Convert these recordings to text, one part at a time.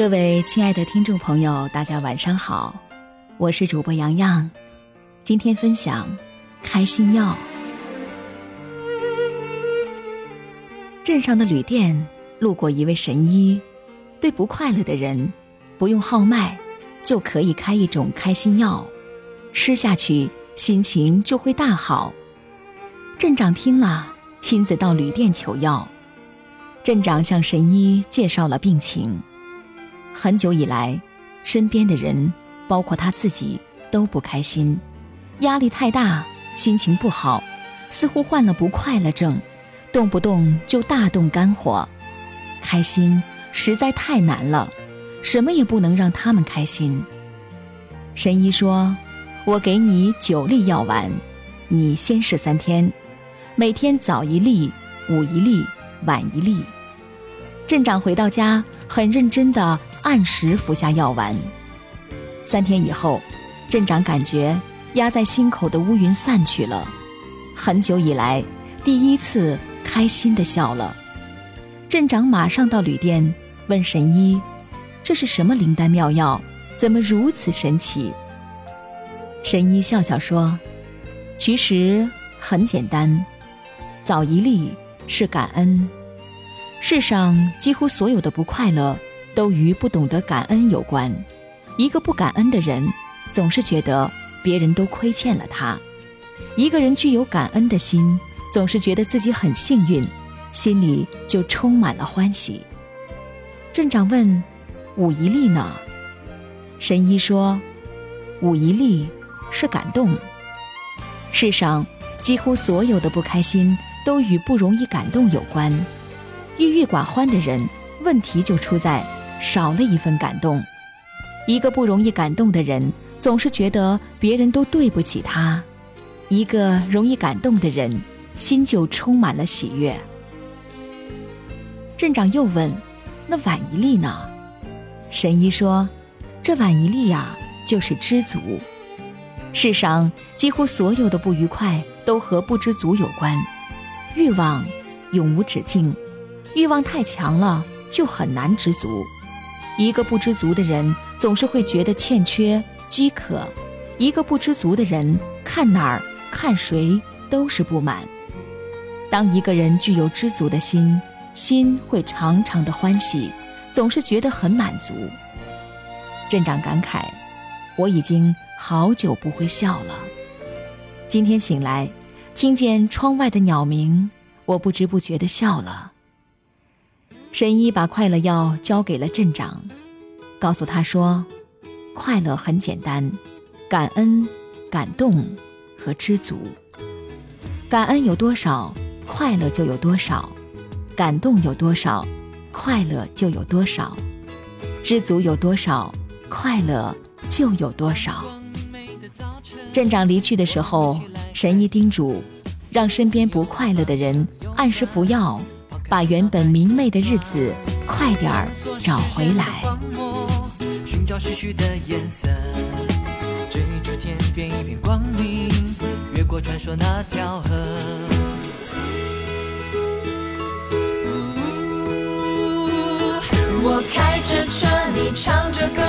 各位亲爱的听众朋友，大家晚上好，我是主播洋洋，今天分享开心药。镇上的旅店路过一位神医，对不快乐的人，不用号脉，就可以开一种开心药，吃下去心情就会大好。镇长听了，亲自到旅店求药。镇长向神医介绍了病情。很久以来，身边的人，包括他自己，都不开心，压力太大，心情不好，似乎患了不快乐症，动不动就大动肝火，开心实在太难了，什么也不能让他们开心。神医说：“我给你九粒药丸，你先试三天，每天早一粒，午一粒，晚一粒。”镇长回到家，很认真地按时服下药丸。三天以后，镇长感觉压在心口的乌云散去了，很久以来第一次开心地笑了。镇长马上到旅店问神医：“这是什么灵丹妙药？怎么如此神奇？”神医笑笑说：“其实很简单，早一粒是感恩。”世上几乎所有的不快乐，都与不懂得感恩有关。一个不感恩的人，总是觉得别人都亏欠了他；一个人具有感恩的心，总是觉得自己很幸运，心里就充满了欢喜。镇长问：“武一力呢？”神医说：“武一力是感动。世上几乎所有的不开心，都与不容易感动有关。”郁郁寡欢的人，问题就出在少了一份感动。一个不容易感动的人，总是觉得别人都对不起他；一个容易感动的人，心就充满了喜悦。镇长又问：“那晚一粒呢？”神医说：“这晚一粒呀，就是知足。世上几乎所有的不愉快，都和不知足有关。欲望永无止境。”欲望太强了，就很难知足。一个不知足的人，总是会觉得欠缺、饥渴；一个不知足的人，看哪儿、看谁都是不满。当一个人具有知足的心，心会常常的欢喜，总是觉得很满足。镇长感慨：“我已经好久不会笑了。今天醒来，听见窗外的鸟鸣，我不知不觉的笑了。”神医把快乐药交给了镇长，告诉他说：“快乐很简单，感恩、感动和知足。感恩有多少，快乐就有多少；感动有多少，快乐就有多少；知足有多少，快乐就有多少。”镇长离去的时候，神医叮嘱，让身边不快乐的人按时服药。把原本明媚的日子快点儿找回来。寻找逝去的颜色，追逐天边一片光明，越过传说那条河。我开着车，你唱着歌，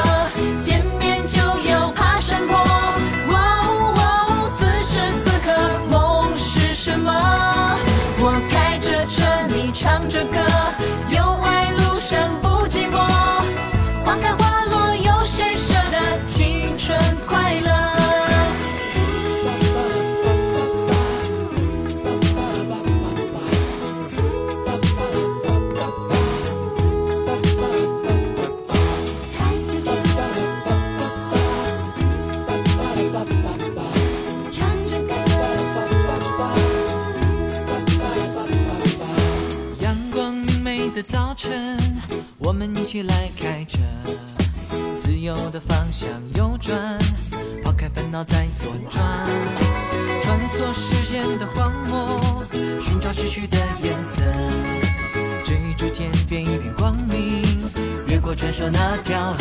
我们一起来开车，自由的方向右转，抛开烦恼再左转，穿梭时间的荒漠，寻找失去的颜色，追逐天边一片光明，越过传说那条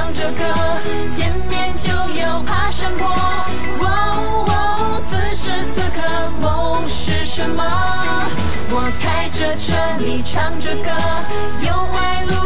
唱着歌，见面就有爬山坡。哦哦，此时此刻梦是什么？我开着车，你唱着歌，有爱路。